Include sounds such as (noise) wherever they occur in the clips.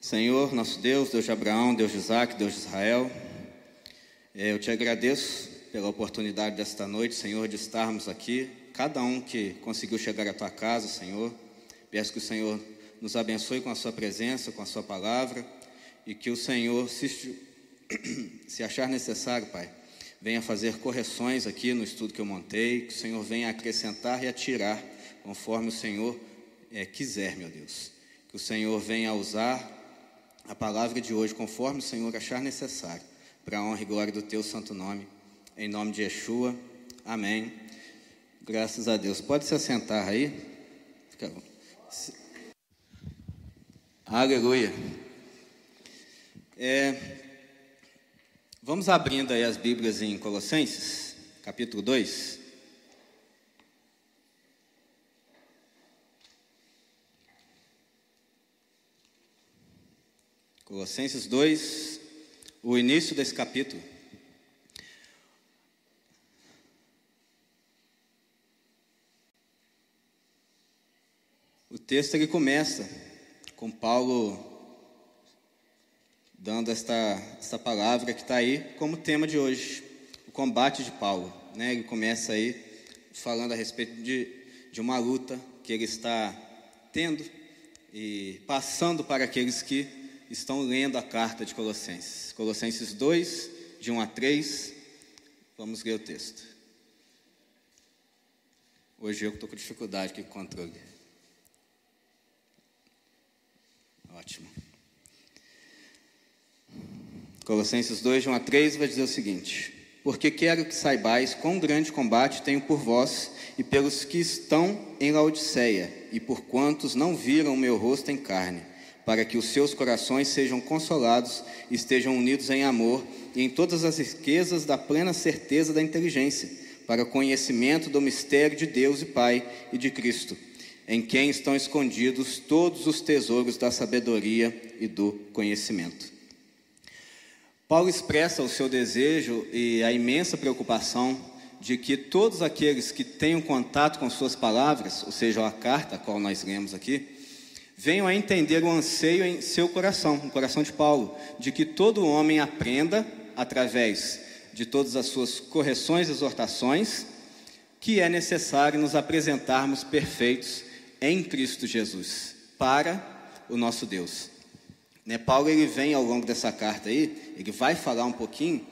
Senhor, nosso Deus, Deus de Abraão, Deus de Isaac, Deus de Israel, é, eu te agradeço pela oportunidade desta noite, Senhor, de estarmos aqui, cada um que conseguiu chegar à tua casa, Senhor. Peço que o Senhor nos abençoe com a sua presença, com a sua palavra, e que o Senhor, se, (coughs) se achar necessário, Pai, venha fazer correções aqui no estudo que eu montei, que o Senhor venha acrescentar e atirar, conforme o Senhor é, quiser, meu Deus. Que o Senhor venha usar a palavra de hoje conforme o Senhor achar necessário, para a honra e glória do teu santo nome. Em nome de Yeshua. Amém. Graças a Deus. Pode se assentar aí. Fica... Aleluia. É, vamos abrindo aí as Bíblias em Colossenses, capítulo 2. Colossenses 2, o início desse capítulo. O texto ele começa com Paulo dando esta, esta palavra que está aí como tema de hoje, o combate de Paulo. Né? Ele começa aí falando a respeito de, de uma luta que ele está tendo e passando para aqueles que estão lendo a carta de Colossenses. Colossenses 2, de 1 a 3. Vamos ler o texto. Hoje eu estou com dificuldade aqui com controle. Ótimo. Colossenses 2, de 1 a 3 vai dizer o seguinte: Porque quero que saibais quão grande combate tenho por vós e pelos que estão em Laodiceia, e por quantos não viram o meu rosto em carne para que os seus corações sejam consolados, estejam unidos em amor e em todas as riquezas da plena certeza da inteligência, para o conhecimento do mistério de Deus e Pai e de Cristo, em quem estão escondidos todos os tesouros da sabedoria e do conhecimento. Paulo expressa o seu desejo e a imensa preocupação de que todos aqueles que tenham contato com suas palavras, ou seja, a carta a qual nós lemos aqui, venham a entender o anseio em seu coração, no coração de Paulo, de que todo homem aprenda, através de todas as suas correções e exortações, que é necessário nos apresentarmos perfeitos em Cristo Jesus, para o nosso Deus. Né, Paulo ele vem ao longo dessa carta aí, ele vai falar um pouquinho,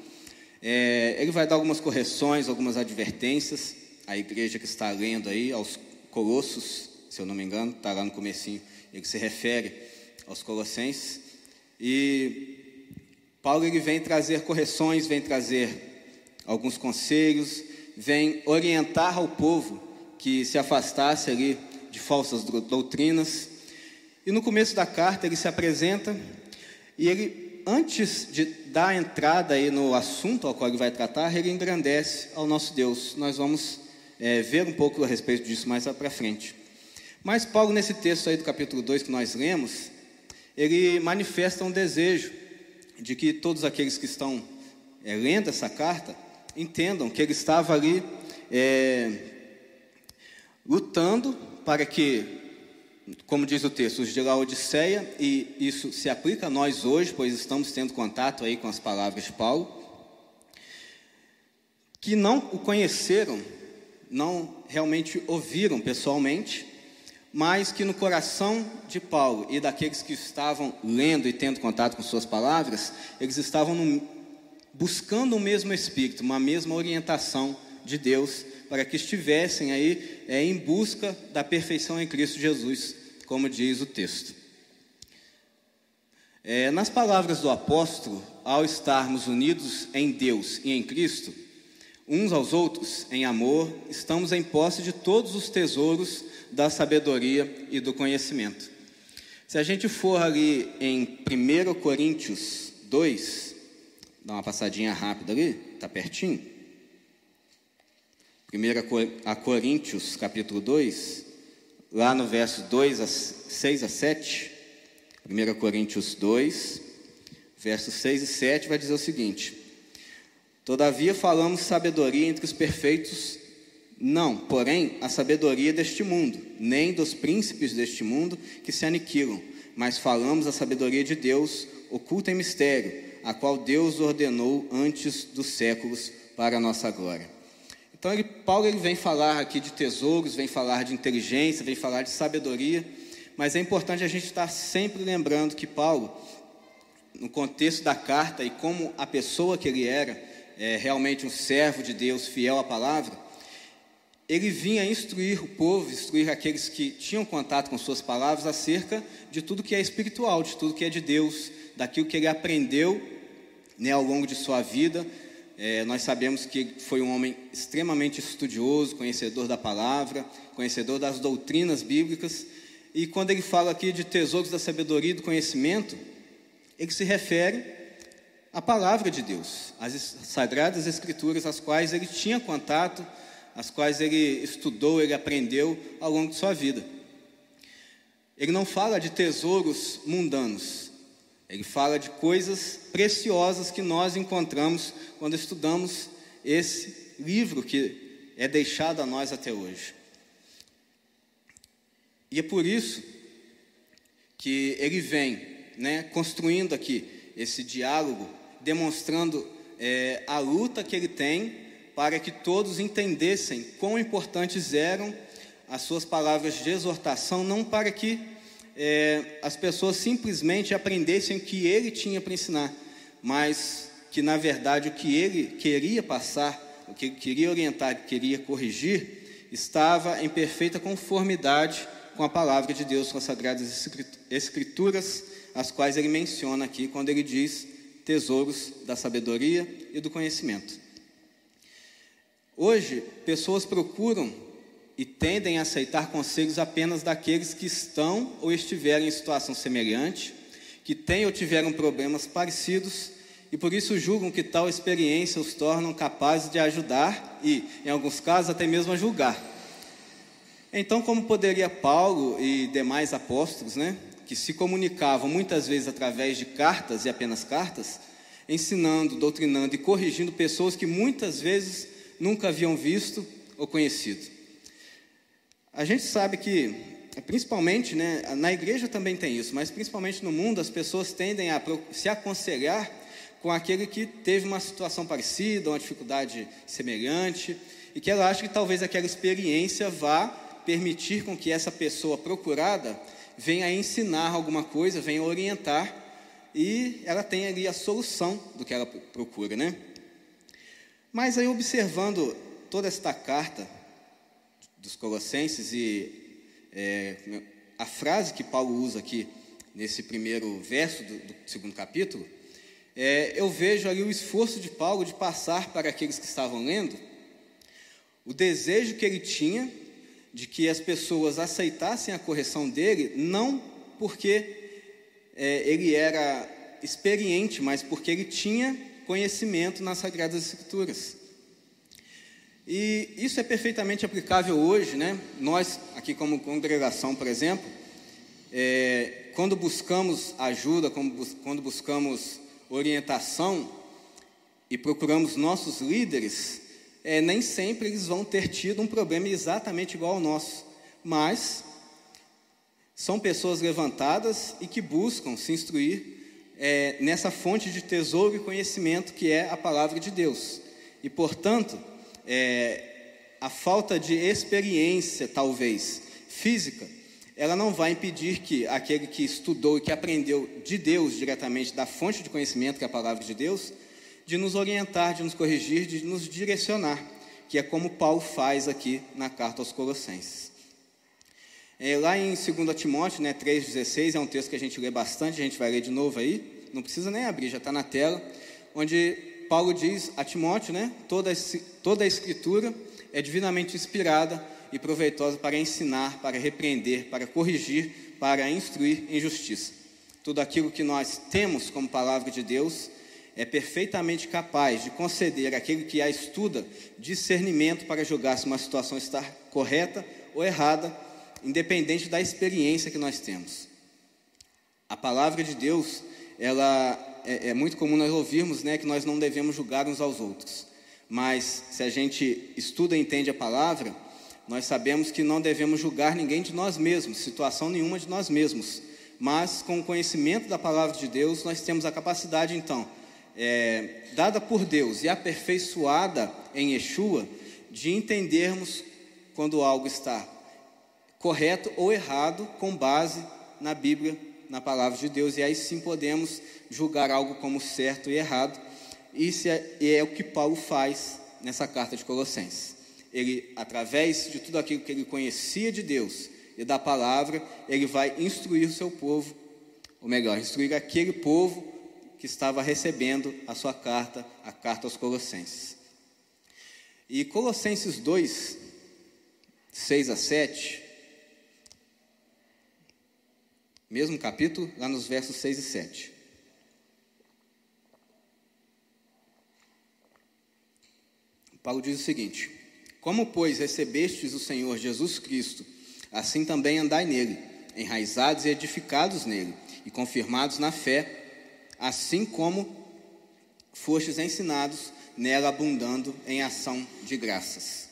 é, ele vai dar algumas correções, algumas advertências à igreja que está lendo aí, aos Colossos, se eu não me engano, está lá no comecinho ele se refere aos Colossenses. E Paulo ele vem trazer correções, vem trazer alguns conselhos, vem orientar ao povo que se afastasse ali de falsas doutrinas. E no começo da carta ele se apresenta e ele, antes de dar entrada aí no assunto ao qual ele vai tratar, ele engrandece ao nosso Deus. Nós vamos é, ver um pouco a respeito disso mais para frente. Mas Paulo, nesse texto aí do capítulo 2 que nós lemos, ele manifesta um desejo de que todos aqueles que estão é, lendo essa carta entendam que ele estava ali é, lutando para que, como diz o texto, os de Laodiceia, e isso se aplica a nós hoje, pois estamos tendo contato aí com as palavras de Paulo, que não o conheceram, não realmente ouviram pessoalmente, mas que no coração de Paulo e daqueles que estavam lendo e tendo contato com suas palavras, eles estavam no, buscando o mesmo espírito, uma mesma orientação de Deus, para que estivessem aí é, em busca da perfeição em Cristo Jesus, como diz o texto. É, nas palavras do apóstolo, ao estarmos unidos em Deus e em Cristo, uns aos outros em amor, estamos em posse de todos os tesouros da sabedoria e do conhecimento. Se a gente for ali em 1 Coríntios 2, dá uma passadinha rápida ali, está pertinho. 1 Coríntios capítulo 2, lá no verso 2 a 6 a 7, 1 Coríntios 2, versos 6 e 7 vai dizer o seguinte: Todavia falamos sabedoria entre os perfeitos não, porém, a sabedoria deste mundo, nem dos príncipes deste mundo que se aniquilam, mas falamos a sabedoria de Deus, oculta em mistério, a qual Deus ordenou antes dos séculos para a nossa glória. Então, ele, Paulo ele vem falar aqui de tesouros, vem falar de inteligência, vem falar de sabedoria, mas é importante a gente estar sempre lembrando que Paulo, no contexto da carta e como a pessoa que ele era, é, realmente um servo de Deus, fiel à palavra, ele vinha instruir o povo, instruir aqueles que tinham contato com suas palavras acerca de tudo que é espiritual, de tudo que é de Deus, daquilo que ele aprendeu né, ao longo de sua vida. É, nós sabemos que foi um homem extremamente estudioso, conhecedor da palavra, conhecedor das doutrinas bíblicas. E quando ele fala aqui de tesouros da sabedoria e do conhecimento, ele se refere à palavra de Deus, às sagradas escrituras, as quais ele tinha contato, as quais ele estudou, ele aprendeu ao longo de sua vida. Ele não fala de tesouros mundanos, ele fala de coisas preciosas que nós encontramos quando estudamos esse livro que é deixado a nós até hoje. E é por isso que ele vem né, construindo aqui esse diálogo, demonstrando é, a luta que ele tem para que todos entendessem quão importantes eram as suas palavras de exortação, não para que é, as pessoas simplesmente aprendessem o que ele tinha para ensinar, mas que na verdade o que ele queria passar, o que ele queria orientar, queria corrigir, estava em perfeita conformidade com a palavra de Deus, com as sagradas escrituras, as quais ele menciona aqui quando ele diz tesouros da sabedoria e do conhecimento. Hoje, pessoas procuram e tendem a aceitar conselhos apenas daqueles que estão ou estiveram em situação semelhante, que têm ou tiveram problemas parecidos e por isso julgam que tal experiência os tornam capazes de ajudar e, em alguns casos, até mesmo a julgar. Então, como poderia Paulo e demais apóstolos, né, que se comunicavam muitas vezes através de cartas e apenas cartas, ensinando, doutrinando e corrigindo pessoas que muitas vezes nunca haviam visto ou conhecido? A gente sabe que, principalmente, né, na igreja também tem isso, mas principalmente no mundo, as pessoas tendem a se aconselhar com aquele que teve uma situação parecida, uma dificuldade semelhante, e que ela acha que talvez aquela experiência vá permitir com que essa pessoa procurada venha ensinar alguma coisa, venha orientar e ela tenha ali a solução do que ela procura, né? Mas aí observando toda esta carta dos Colossenses e é, a frase que Paulo usa aqui nesse primeiro verso do, do segundo capítulo, é, eu vejo ali o esforço de Paulo de passar para aqueles que estavam lendo o desejo que ele tinha de que as pessoas aceitassem a correção dele, não porque é, ele era experiente, mas porque ele tinha conhecimento nas Sagradas Escrituras. E isso é perfeitamente aplicável hoje, né? Nós, aqui como congregação, por exemplo, é, quando buscamos ajuda, quando buscamos orientação e procuramos nossos líderes, é, nem sempre eles vão ter tido um problema exatamente igual ao nosso, mas são pessoas levantadas e que buscam se instruir é, nessa fonte de tesouro e conhecimento que é a palavra de Deus. E, portanto, é, a falta de experiência, talvez, física, ela não vai impedir que aquele que estudou e que aprendeu de Deus diretamente, da fonte de conhecimento que é a palavra de Deus, de nos orientar, de nos corrigir, de nos direcionar, que é como Paulo faz aqui na carta aos Colossenses. É, lá em 2 Timóteo né, 3,16, é um texto que a gente lê bastante, a gente vai ler de novo aí, não precisa nem abrir, já está na tela, onde Paulo diz a Timóteo, né, toda, toda a escritura é divinamente inspirada e proveitosa para ensinar, para repreender, para corrigir, para instruir em justiça. Tudo aquilo que nós temos como palavra de Deus é perfeitamente capaz de conceder àquele que a estuda discernimento para julgar se uma situação está correta ou errada, independente da experiência que nós temos. A palavra de Deus, ela é, é muito comum nós ouvirmos, né, que nós não devemos julgar uns aos outros. Mas se a gente estuda e entende a palavra, nós sabemos que não devemos julgar ninguém de nós mesmos, situação nenhuma de nós mesmos, mas com o conhecimento da palavra de Deus, nós temos a capacidade, então, é, dada por Deus e aperfeiçoada em Yeshua, de entendermos quando algo está correto ou errado com base na Bíblia, na palavra de Deus, e aí sim podemos julgar algo como certo e errado. Isso é, é o que Paulo faz nessa carta de Colossenses. Ele, através de tudo aquilo que ele conhecia de Deus e da palavra, ele vai instruir o seu povo, ou melhor, instruir aquele povo que estava recebendo a sua carta, a carta aos Colossenses. E Colossenses 2, 6 a 7, mesmo capítulo, lá nos versos 6 e 7. Paulo diz o seguinte: Como, pois, recebestes o Senhor Jesus Cristo, assim também andai nele, enraizados e edificados nele, e confirmados na fé, assim como fostes ensinados, nela abundando em ação de graças.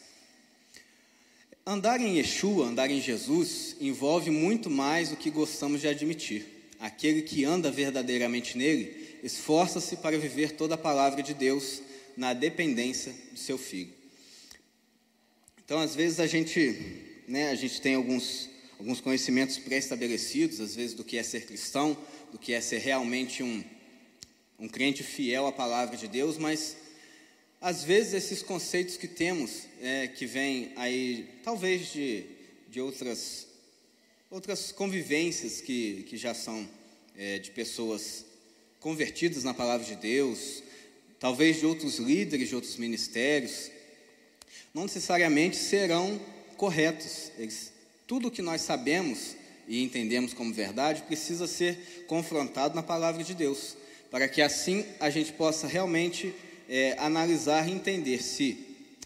Andar em Yeshua, andar em Jesus, envolve muito mais do que gostamos de admitir. Aquele que anda verdadeiramente nele, esforça-se para viver toda a palavra de Deus na dependência do seu filho. Então, às vezes a gente, né, a gente tem alguns, alguns conhecimentos pré-estabelecidos, às vezes do que é ser cristão, do que é ser realmente um, um crente fiel à palavra de Deus, mas às vezes esses conceitos que temos, é, que vêm aí, talvez de, de outras, outras convivências que, que já são é, de pessoas convertidas na palavra de Deus, talvez de outros líderes de outros ministérios, não necessariamente serão corretos. Eles, tudo o que nós sabemos e entendemos como verdade precisa ser confrontado na palavra de Deus, para que assim a gente possa realmente é, analisar e entender se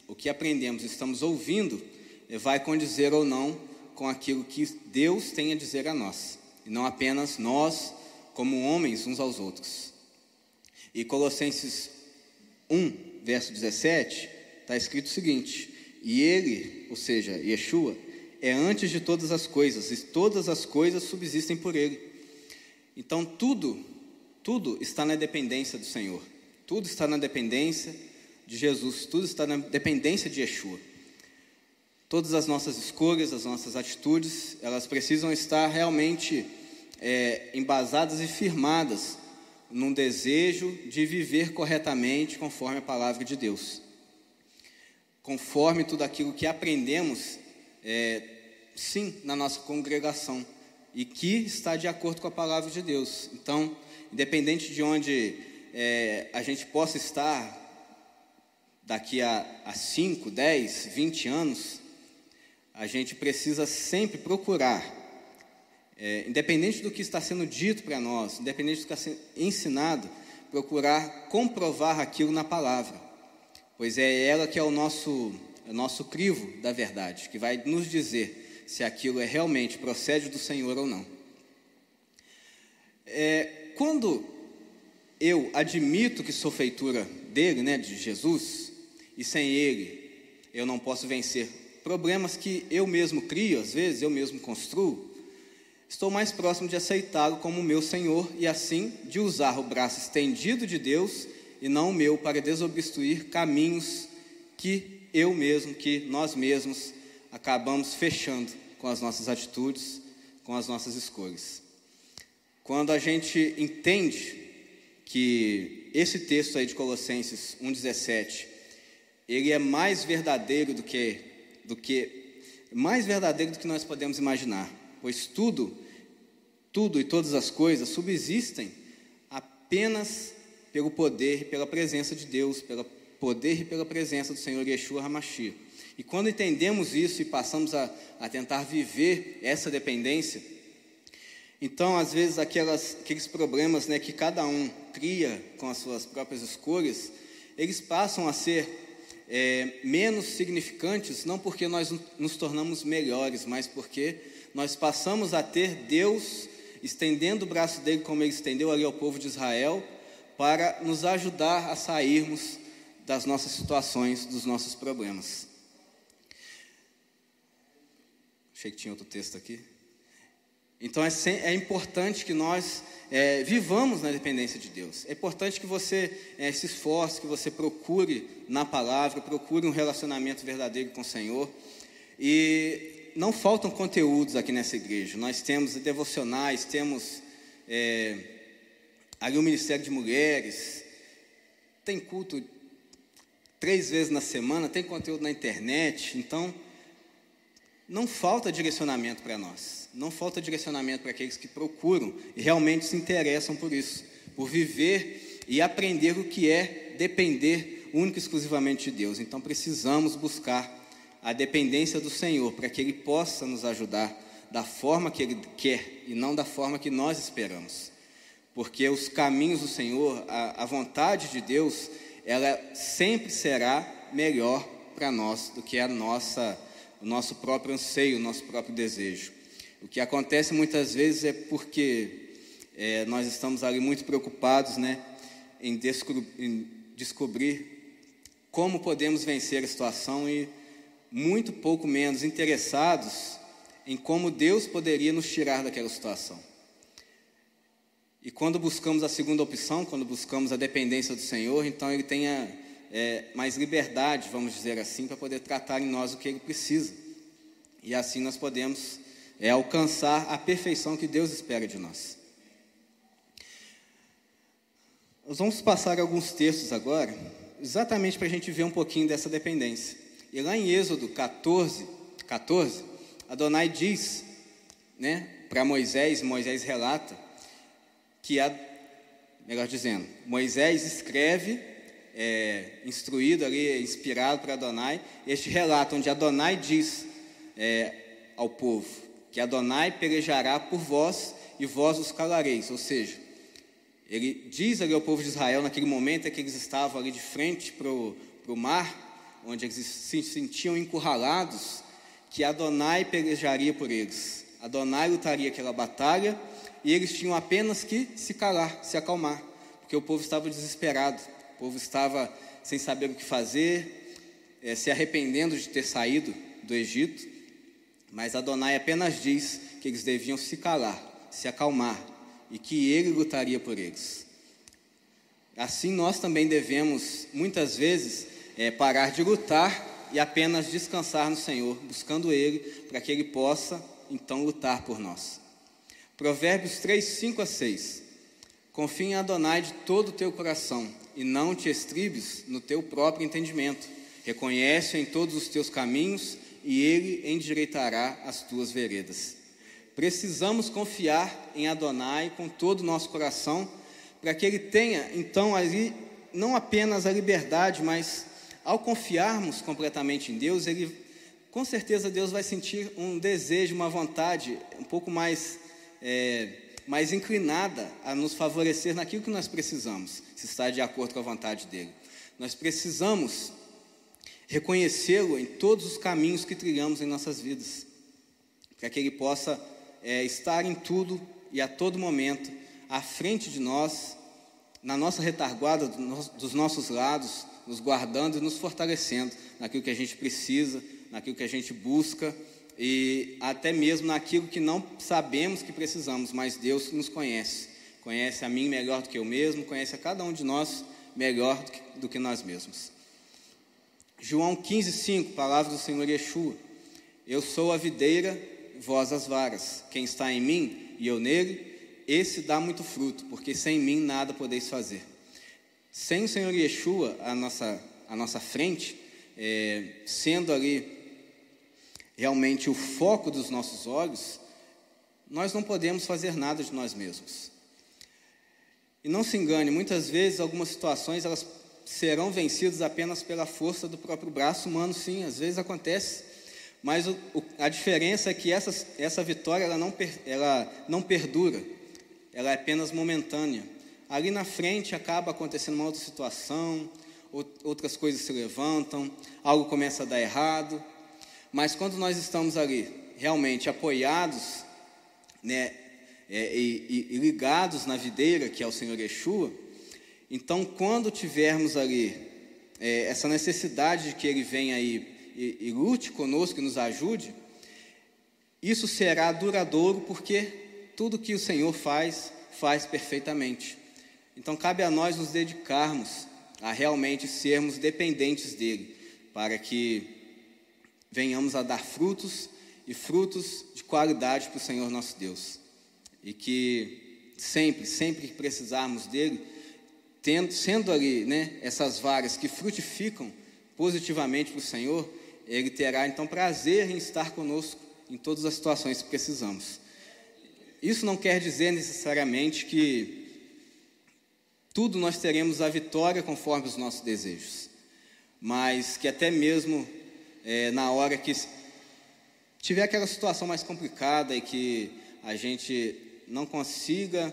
o que aprendemos, estamos ouvindo, é, vai condizer ou não com aquilo que Deus tem a dizer a nós, e não apenas nós, como homens, uns aos outros. E Colossenses 1, verso 17, está escrito o seguinte: E ele, ou seja, Yeshua, é antes de todas as coisas, e todas as coisas subsistem por ele. Então tudo, tudo está na dependência do Senhor. Tudo está na dependência de Jesus, tudo está na dependência de Yeshua. Todas as nossas escolhas, as nossas atitudes, elas precisam estar realmente é, embasadas e firmadas num desejo de viver corretamente conforme a palavra de Deus. Conforme tudo aquilo que aprendemos, é, sim, na nossa congregação, e que está de acordo com a palavra de Deus. Então, independente de onde é, a gente possa estar daqui a 5, 10, 20 anos, a gente precisa sempre procurar, é, independente do que está sendo dito para nós, independente do que está sendo ensinado, procurar comprovar aquilo na palavra, pois é ela que é o nosso, é o nosso crivo da verdade, que vai nos dizer se aquilo é realmente procede do Senhor ou não. É, quando eu admito que sou feitura dele, né, de Jesus, e sem ele eu não posso vencer problemas que eu mesmo crio, às vezes eu mesmo construo, estou mais próximo de aceitá-lo como meu Senhor e assim de usar o braço estendido de Deus e não o meu para desobstruir caminhos que eu mesmo, que nós mesmos acabamos fechando com as nossas atitudes, com as nossas escolhas. Quando a gente entende que esse texto aí de Colossenses 1:17, ele é mais verdadeiro do que do que mais verdadeiro do que nós podemos imaginar, pois tudo tudo e todas as coisas subsistem apenas pelo poder e pela presença de Deus, pelo poder e pela presença do Senhor Yeshua HaMashiach. E quando entendemos isso e passamos a, a tentar viver essa dependência, então, às vezes, aquelas, aqueles problemas né, que cada um cria com as suas próprias escolhas, eles passam a ser é, menos significantes, não porque nós nos tornamos melhores, mas porque nós passamos a ter Deus estendendo o braço dele, como ele estendeu ali ao povo de Israel, para nos ajudar a sairmos das nossas situações, dos nossos problemas. Achei que tinha outro texto aqui. Então é, é importante que nós é, vivamos na dependência de Deus. É importante que você é, se esforce, que você procure na palavra, procure um relacionamento verdadeiro com o Senhor. E não faltam conteúdos aqui nessa igreja. Nós temos devocionais, temos é, ali o Ministério de Mulheres, tem culto três vezes na semana, tem conteúdo na internet. Então, não falta direcionamento para nós, não falta direcionamento para aqueles que procuram e realmente se interessam por isso, por viver e aprender o que é depender único e exclusivamente de Deus. Então precisamos buscar a dependência do Senhor para que Ele possa nos ajudar da forma que Ele quer e não da forma que nós esperamos. Porque os caminhos do Senhor, a, a vontade de Deus, ela sempre será melhor para nós do que a nossa o nosso próprio anseio, o nosso próprio desejo. O que acontece muitas vezes é porque é, nós estamos ali muito preocupados né, em, em descobrir como podemos vencer a situação e muito pouco menos interessados em como Deus poderia nos tirar daquela situação. E quando buscamos a segunda opção, quando buscamos a dependência do Senhor, então Ele tem a, é, mais liberdade, vamos dizer assim, para poder tratar em nós o que Ele precisa. E assim nós podemos é, alcançar a perfeição que Deus espera de nós. Nós vamos passar alguns textos agora, exatamente para a gente ver um pouquinho dessa dependência. E lá em Êxodo 14, 14 Adonai diz né, para Moisés, Moisés relata, que a, melhor dizendo, Moisés escreve é, instruído ali, inspirado para Adonai, este relato onde Adonai diz é, ao povo que Adonai pelejará por vós e vós os calareis, ou seja, ele diz ali ao povo de Israel naquele momento é que eles estavam ali de frente para o mar, onde eles se sentiam encurralados, que Adonai pelejaria por eles. Adonai lutaria aquela batalha e eles tinham apenas que se calar, se acalmar, porque o povo estava desesperado povo estava sem saber o que fazer, é, se arrependendo de ter saído do Egito, mas Adonai apenas diz que eles deviam se calar, se acalmar e que ele lutaria por eles. Assim nós também devemos, muitas vezes, é, parar de lutar e apenas descansar no Senhor, buscando Ele, para que Ele possa então lutar por nós. Provérbios 3, 5 a 6. Confie em Adonai de todo o teu coração e não te estribes no teu próprio entendimento. Reconhece em todos os teus caminhos e ele endireitará as tuas veredas. Precisamos confiar em Adonai com todo o nosso coração, para que ele tenha então ali não apenas a liberdade, mas ao confiarmos completamente em Deus, ele com certeza Deus vai sentir um desejo, uma vontade um pouco mais é, mais inclinada a nos favorecer naquilo que nós precisamos, se está de acordo com a vontade dele. Nós precisamos reconhecê-lo em todos os caminhos que trilhamos em nossas vidas, para que ele possa é, estar em tudo e a todo momento à frente de nós, na nossa retaguarda dos nossos lados, nos guardando e nos fortalecendo naquilo que a gente precisa, naquilo que a gente busca e até mesmo naquilo que não sabemos que precisamos, mas Deus nos conhece. Conhece a mim melhor do que eu mesmo, conhece a cada um de nós melhor do que, do que nós mesmos. João 15, 5, palavra do Senhor Yeshua. Eu sou a videira, vós as varas. Quem está em mim e eu nele, esse dá muito fruto, porque sem mim nada podeis fazer. Sem o Senhor Yeshua à nossa, à nossa frente, é, sendo ali realmente o foco dos nossos olhos, nós não podemos fazer nada de nós mesmos. E não se engane, muitas vezes algumas situações elas serão vencidas apenas pela força do próprio braço humano, sim, às vezes acontece. Mas o, o, a diferença é que essa, essa vitória ela não, ela não perdura, ela é apenas momentânea. Ali na frente acaba acontecendo uma outra situação, outras coisas se levantam, algo começa a dar errado, mas quando nós estamos ali realmente apoiados né, é, e, e, ligados na videira, que é o Senhor Yeshua, então quando tivermos ali é, essa necessidade de que Ele venha aí e, e lute conosco e nos ajude, isso será duradouro porque tudo que o Senhor faz, faz perfeitamente. Então cabe a nós nos dedicarmos a realmente sermos dependentes dele, para que venhamos a dar frutos e frutos de qualidade para o Senhor nosso Deus. E que sempre, sempre que precisarmos dele, tendo, sendo ali né, essas varas que frutificam positivamente para o Senhor, ele terá então prazer em estar conosco em todas as situações que precisamos. Isso não quer dizer necessariamente que tudo nós teremos a vitória conforme os nossos desejos, mas que até mesmo é, na hora que tiver aquela situação mais complicada e que a gente não consiga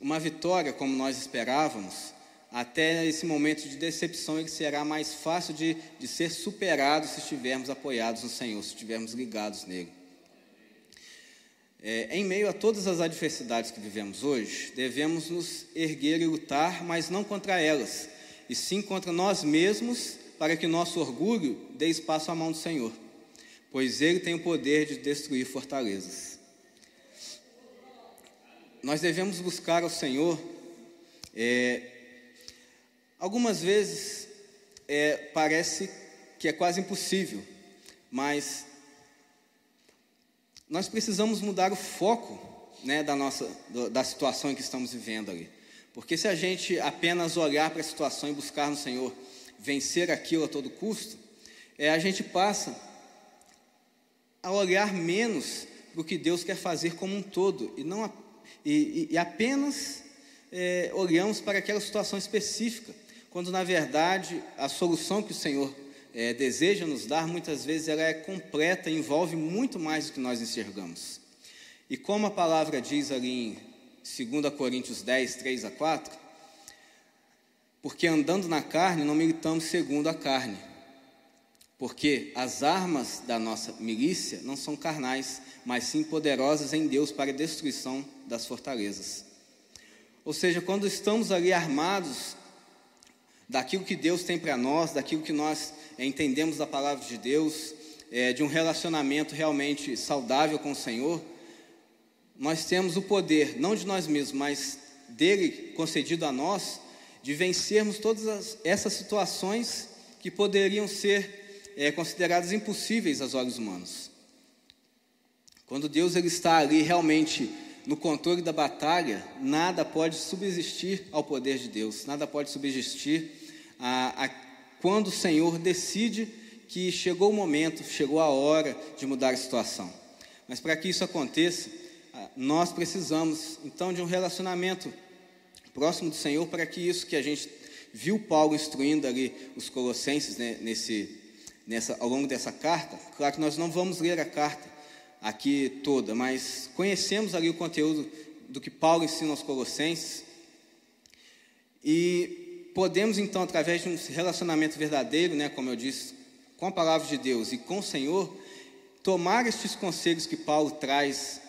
uma vitória como nós esperávamos, até esse momento de decepção ele será mais fácil de, de ser superado se estivermos apoiados no Senhor, se estivermos ligados nele. É, em meio a todas as adversidades que vivemos hoje, devemos nos erguer e lutar, mas não contra elas, e sim contra nós mesmos, para que nosso orgulho dê espaço à mão do Senhor, pois Ele tem o poder de destruir fortalezas. Nós devemos buscar ao Senhor. É, algumas vezes é, parece que é quase impossível, mas nós precisamos mudar o foco né, da, nossa, da situação em que estamos vivendo ali. Porque se a gente apenas olhar para a situação e buscar no Senhor vencer aquilo a todo custo, é, a gente passa a olhar menos para o que Deus quer fazer como um todo e, não, e, e apenas é, olhamos para aquela situação específica, quando na verdade a solução que o Senhor é, deseja nos dar, muitas vezes ela é completa, envolve muito mais do que nós enxergamos. E como a palavra diz ali em 2 Coríntios 10, 3 a 4, porque andando na carne não militamos segundo a carne, porque as armas da nossa milícia não são carnais, mas sim poderosas em Deus para a destruição das fortalezas. Ou seja, quando estamos ali armados daquilo que Deus tem para nós, daquilo que nós entendemos da palavra de Deus, é, de um relacionamento realmente saudável com o Senhor, nós temos o poder, não de nós mesmos, mas dele concedido a nós, de vencermos todas as, essas situações que poderiam ser é, consideradas impossíveis aos olhos humanos. Quando Deus ele está ali realmente no controle da batalha, nada pode subsistir ao poder de Deus, nada pode subsistir a, a quando o Senhor decide que chegou o momento, chegou a hora de mudar a situação. Mas para que isso aconteça, nós precisamos então de um relacionamento próximo do Senhor para que isso que a gente viu Paulo instruindo ali os colossenses né, nesse, nessa, ao longo dessa carta. Claro que nós não vamos ler a carta aqui toda, mas conhecemos ali o conteúdo do que Paulo ensina aos colossenses e podemos então, através de um relacionamento verdadeiro, né, como eu disse, com a palavra de Deus e com o Senhor, tomar estes conselhos que Paulo traz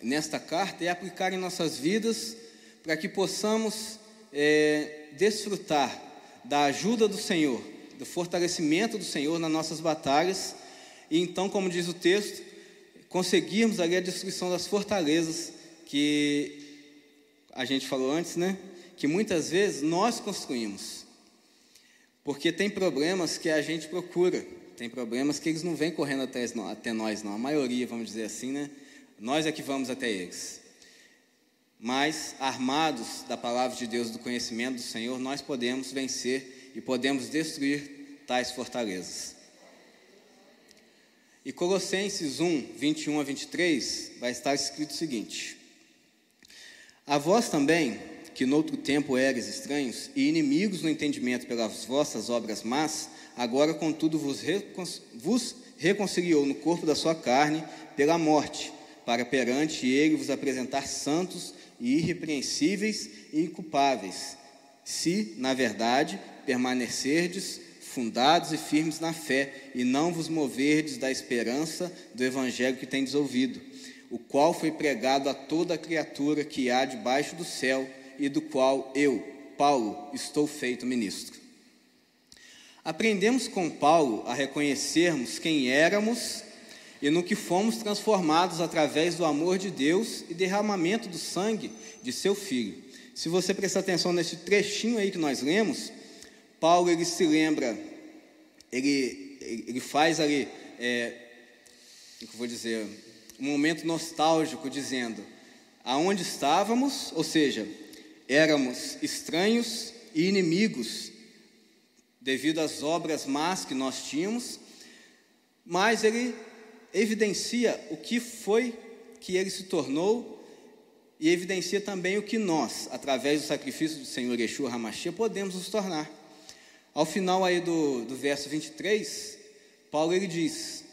nesta carta e aplicar em nossas vidas, para que possamos é, desfrutar da ajuda do Senhor, do fortalecimento do Senhor nas nossas batalhas, e então, como diz o texto, conseguirmos ali a destruição das fortalezas que a gente falou antes, né? que muitas vezes nós construímos. Porque tem problemas que a gente procura, tem problemas que eles não vêm correndo até, nós, não. A maioria, vamos dizer assim, né? Nós é que vamos até eles. Mas, armados da palavra de Deus, do conhecimento do Senhor, nós podemos vencer e podemos destruir tais fortalezas. E Colossenses 1, 21 a 23, vai estar escrito o seguinte: A vós também que noutro tempo eres estranhos e inimigos no entendimento pelas vossas obras más, agora, contudo, vos, recon vos reconciliou no corpo da sua carne pela morte, para perante ele vos apresentar santos e irrepreensíveis e inculpáveis, se, na verdade, permanecerdes fundados e firmes na fé, e não vos moverdes da esperança do evangelho que tendes ouvido, o qual foi pregado a toda criatura que há debaixo do céu, e do qual eu, Paulo, estou feito ministro. Aprendemos com Paulo a reconhecermos quem éramos e no que fomos transformados através do amor de Deus e derramamento do sangue de seu Filho. Se você prestar atenção nesse trechinho aí que nós lemos, Paulo ele se lembra, ele, ele faz ali, é, o que eu vou dizer, um momento nostálgico, dizendo: aonde estávamos, ou seja, éramos estranhos e inimigos devido às obras más que nós tínhamos, mas ele evidencia o que foi que ele se tornou e evidencia também o que nós, através do sacrifício do Senhor Yeshua Hamashia, podemos nos tornar. Ao final aí do, do verso 23, Paulo ele diz,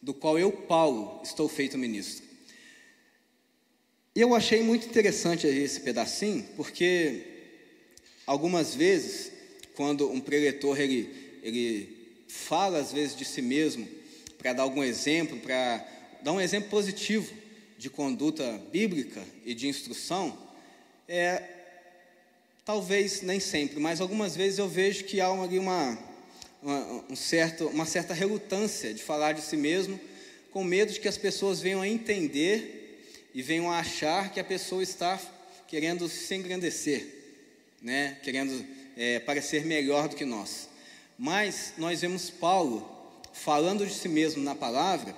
do qual eu, Paulo, estou feito ministro. E eu achei muito interessante esse pedacinho, porque algumas vezes, quando um preletor ele, ele fala às vezes de si mesmo, para dar algum exemplo, para dar um exemplo positivo de conduta bíblica e de instrução, é, talvez nem sempre, mas algumas vezes eu vejo que há uma, uma, um certo, uma certa relutância de falar de si mesmo, com medo de que as pessoas venham a entender e venham a achar que a pessoa está querendo se engrandecer, né? querendo é, parecer melhor do que nós. Mas nós vemos Paulo falando de si mesmo na palavra,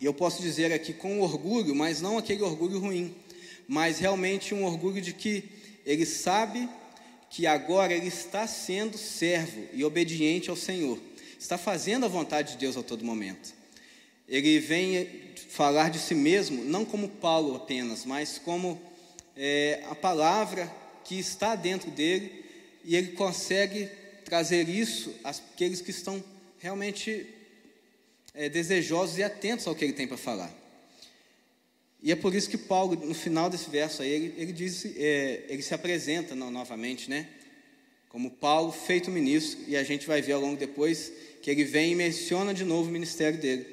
e eu posso dizer aqui com orgulho, mas não aquele orgulho ruim, mas realmente um orgulho de que ele sabe que agora ele está sendo servo e obediente ao Senhor, está fazendo a vontade de Deus a todo momento. Ele vem falar de si mesmo, não como Paulo apenas, mas como é, a palavra que está dentro dele, e ele consegue trazer isso àqueles que estão realmente é, desejosos e atentos ao que ele tem para falar. E é por isso que Paulo, no final desse verso aí, ele, ele diz, é, ele se apresenta no, novamente, né? Como Paulo, feito ministro, e a gente vai ver ao longo depois que ele vem e menciona de novo o ministério dele.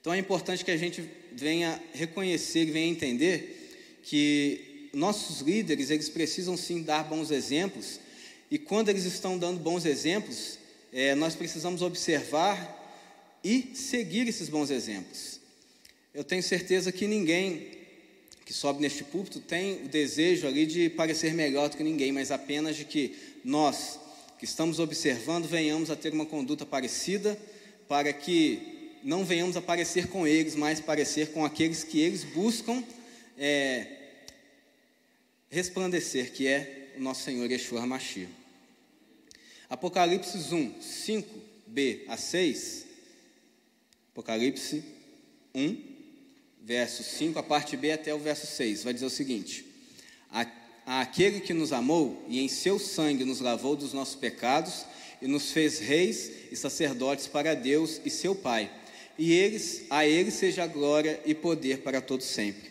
Então é importante que a gente venha reconhecer venha entender que nossos líderes, eles precisam sim dar bons exemplos, e quando eles estão dando bons exemplos, é, nós precisamos observar e seguir esses bons exemplos. Eu tenho certeza que ninguém que sobe neste púlpito tem o desejo ali de parecer melhor do que ninguém, mas apenas de que nós, que estamos observando, venhamos a ter uma conduta parecida, para que não venhamos a parecer com eles, mas parecer com aqueles que eles buscam é, resplandecer, que é o nosso Senhor Yeshua Mashiach. Apocalipse 1, 5b a 6, Apocalipse 1, verso 5, a parte B até o verso 6, vai dizer o seguinte: a, a aquele que nos amou e em seu sangue nos lavou dos nossos pecados e nos fez reis e sacerdotes para Deus e seu Pai. E eles, a ele seja glória e poder para todos sempre.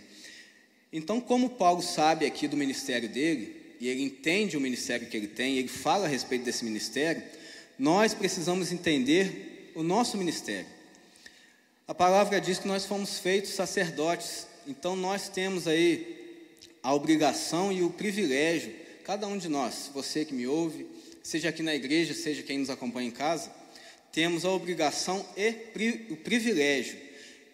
Então, como Paulo sabe aqui do ministério dele, e ele entende o ministério que ele tem, ele fala a respeito desse ministério, nós precisamos entender o nosso ministério. A palavra diz que nós fomos feitos sacerdotes, então nós temos aí a obrigação e o privilégio, cada um de nós, você que me ouve, seja aqui na igreja, seja quem nos acompanha em casa, temos a obrigação e o privilégio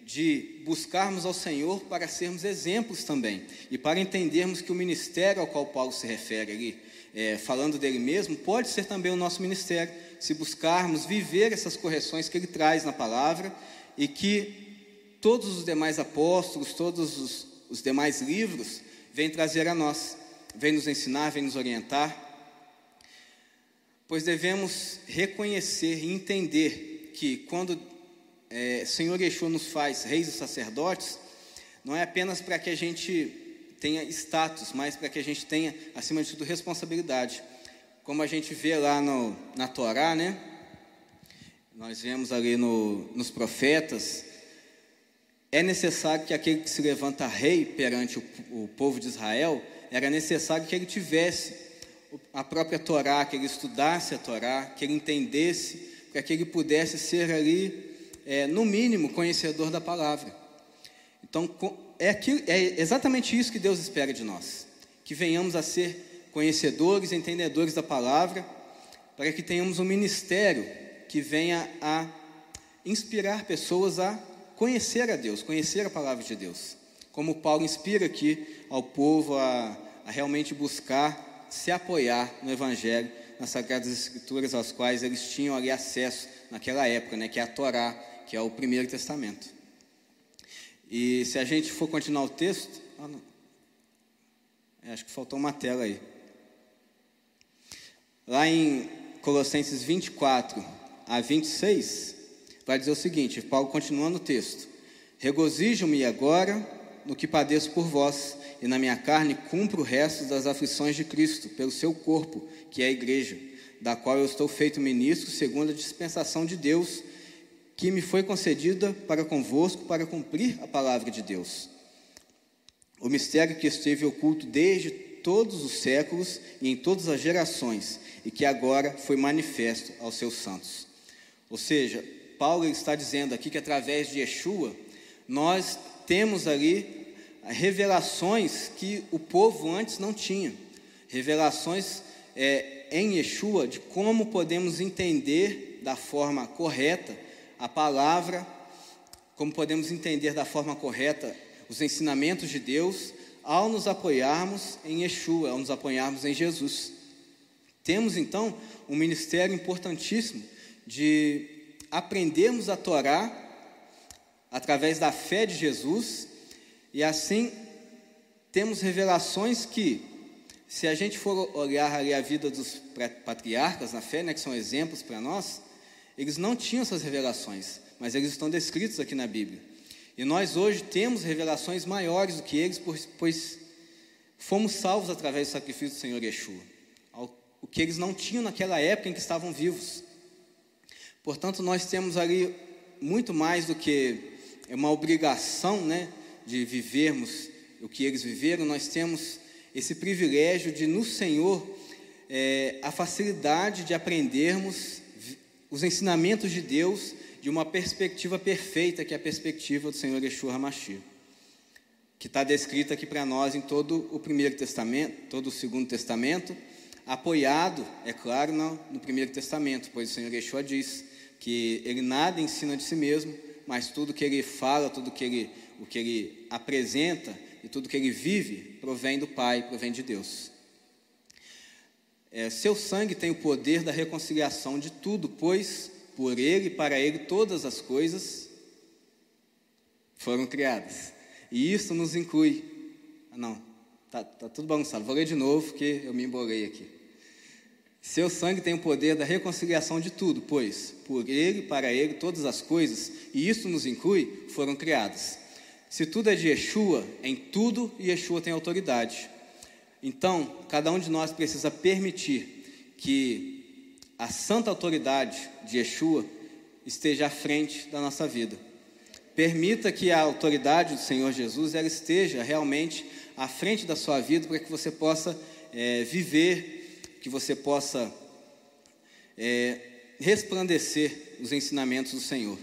de buscarmos ao Senhor para sermos exemplos também e para entendermos que o ministério ao qual Paulo se refere ali, é, falando dele mesmo, pode ser também o nosso ministério, se buscarmos viver essas correções que ele traz na palavra e que todos os demais apóstolos, todos os, os demais livros, vêm trazer a nós, vêm nos ensinar, vêm nos orientar, pois devemos reconhecer e entender que quando é, Senhor Yeshua nos faz reis e sacerdotes, não é apenas para que a gente tenha status, mas para que a gente tenha, acima de tudo, responsabilidade. Como a gente vê lá no, na Torá, né? Nós vemos ali no, nos profetas, é necessário que aquele que se levanta rei perante o, o povo de Israel, era necessário que ele tivesse a própria Torá, que ele estudasse a Torá, que ele entendesse, para que ele pudesse ser ali, é, no mínimo, conhecedor da palavra. Então, é, aquilo, é exatamente isso que Deus espera de nós, que venhamos a ser conhecedores, entendedores da palavra, para que tenhamos um ministério que venha a inspirar pessoas a conhecer a Deus, conhecer a palavra de Deus. Como Paulo inspira aqui ao povo a, a realmente buscar se apoiar no Evangelho, nas Sagradas Escrituras, às quais eles tinham ali acesso naquela época, né, que é a Torá, que é o Primeiro Testamento. E se a gente for continuar o texto, ah, é, acho que faltou uma tela aí. Lá em Colossenses 24 a 26, vai dizer o seguinte: Paulo continuando o texto: Regozijo-me agora no que padeço por vós, e na minha carne cumpro o resto das aflições de Cristo, pelo seu corpo, que é a igreja, da qual eu estou feito ministro, segundo a dispensação de Deus, que me foi concedida para convosco, para cumprir a palavra de Deus. O mistério que esteve oculto desde todos os séculos e em todas as gerações, e que agora foi manifesto aos seus santos. Ou seja, Paulo está dizendo aqui que através de Yeshua, nós temos ali revelações que o povo antes não tinha. Revelações é, em Yeshua de como podemos entender da forma correta a palavra, como podemos entender da forma correta os ensinamentos de Deus ao nos apoiarmos em Yeshua, ao nos apoiarmos em Jesus. Temos então um ministério importantíssimo de aprendermos a Torá através da fé de Jesus e assim temos revelações que, se a gente for olhar ali a vida dos patriarcas na fé, né, que são exemplos para nós, eles não tinham essas revelações, mas eles estão descritos aqui na Bíblia. E nós hoje temos revelações maiores do que eles, pois fomos salvos através do sacrifício do Senhor Yeshua, o que eles não tinham naquela época em que estavam vivos. Portanto, nós temos ali muito mais do que uma obrigação, né, de vivermos o que eles viveram, nós temos esse privilégio de, no Senhor, é, a facilidade de aprendermos os ensinamentos de Deus de uma perspectiva perfeita, que é a perspectiva do Senhor Yeshua HaMashiach, que está descrita aqui para nós em todo o Primeiro Testamento, todo o Segundo Testamento, apoiado, é claro, no, no Primeiro Testamento, pois o Senhor Yeshua diz que ele nada ensina de si mesmo, mas tudo que ele fala, tudo que ele, o que ele apresenta e tudo que ele vive provém do Pai, provém de Deus. É, seu sangue tem o poder da reconciliação de tudo, pois por ele e para ele todas as coisas foram criadas. E isso nos inclui. Ah, não, tá, tá tudo bagunçado. Vou ler de novo, porque eu me embolei aqui. Seu sangue tem o poder da reconciliação de tudo, pois por ele, para ele, todas as coisas, e isso nos inclui, foram criadas. Se tudo é de Yeshua, em tudo Yeshua tem autoridade. Então, cada um de nós precisa permitir que a santa autoridade de Yeshua esteja à frente da nossa vida. Permita que a autoridade do Senhor Jesus ela esteja realmente à frente da sua vida para que você possa é, viver, que você possa é, resplandecer os ensinamentos do Senhor.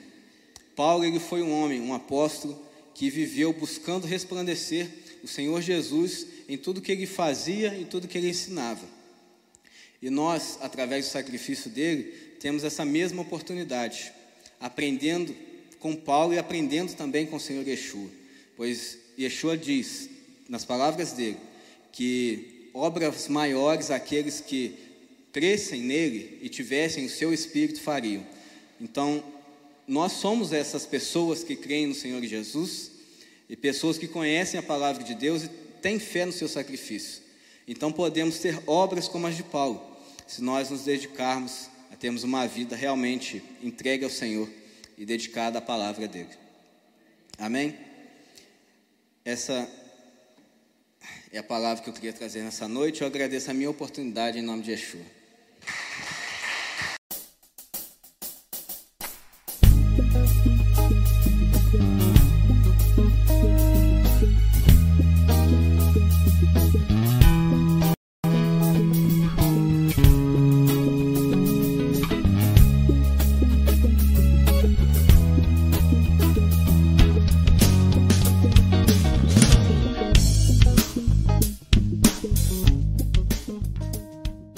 Paulo ele foi um homem, um apóstolo que viveu buscando resplandecer o Senhor Jesus em tudo que ele fazia e tudo que ele ensinava. E nós, através do sacrifício dele, temos essa mesma oportunidade, aprendendo com Paulo e aprendendo também com o Senhor Yeshua. Pois Yeshua diz, nas palavras dele, que obras maiores aqueles que crescem nele e tivessem o seu espírito fariam. Então, nós somos essas pessoas que creem no Senhor Jesus e pessoas que conhecem a palavra de Deus e têm fé no seu sacrifício. Então podemos ter obras como as de Paulo, se nós nos dedicarmos a termos uma vida realmente entregue ao Senhor e dedicada à palavra dele. Amém? Essa é a palavra que eu queria trazer nessa noite. Eu agradeço a minha oportunidade em nome de Yeshua.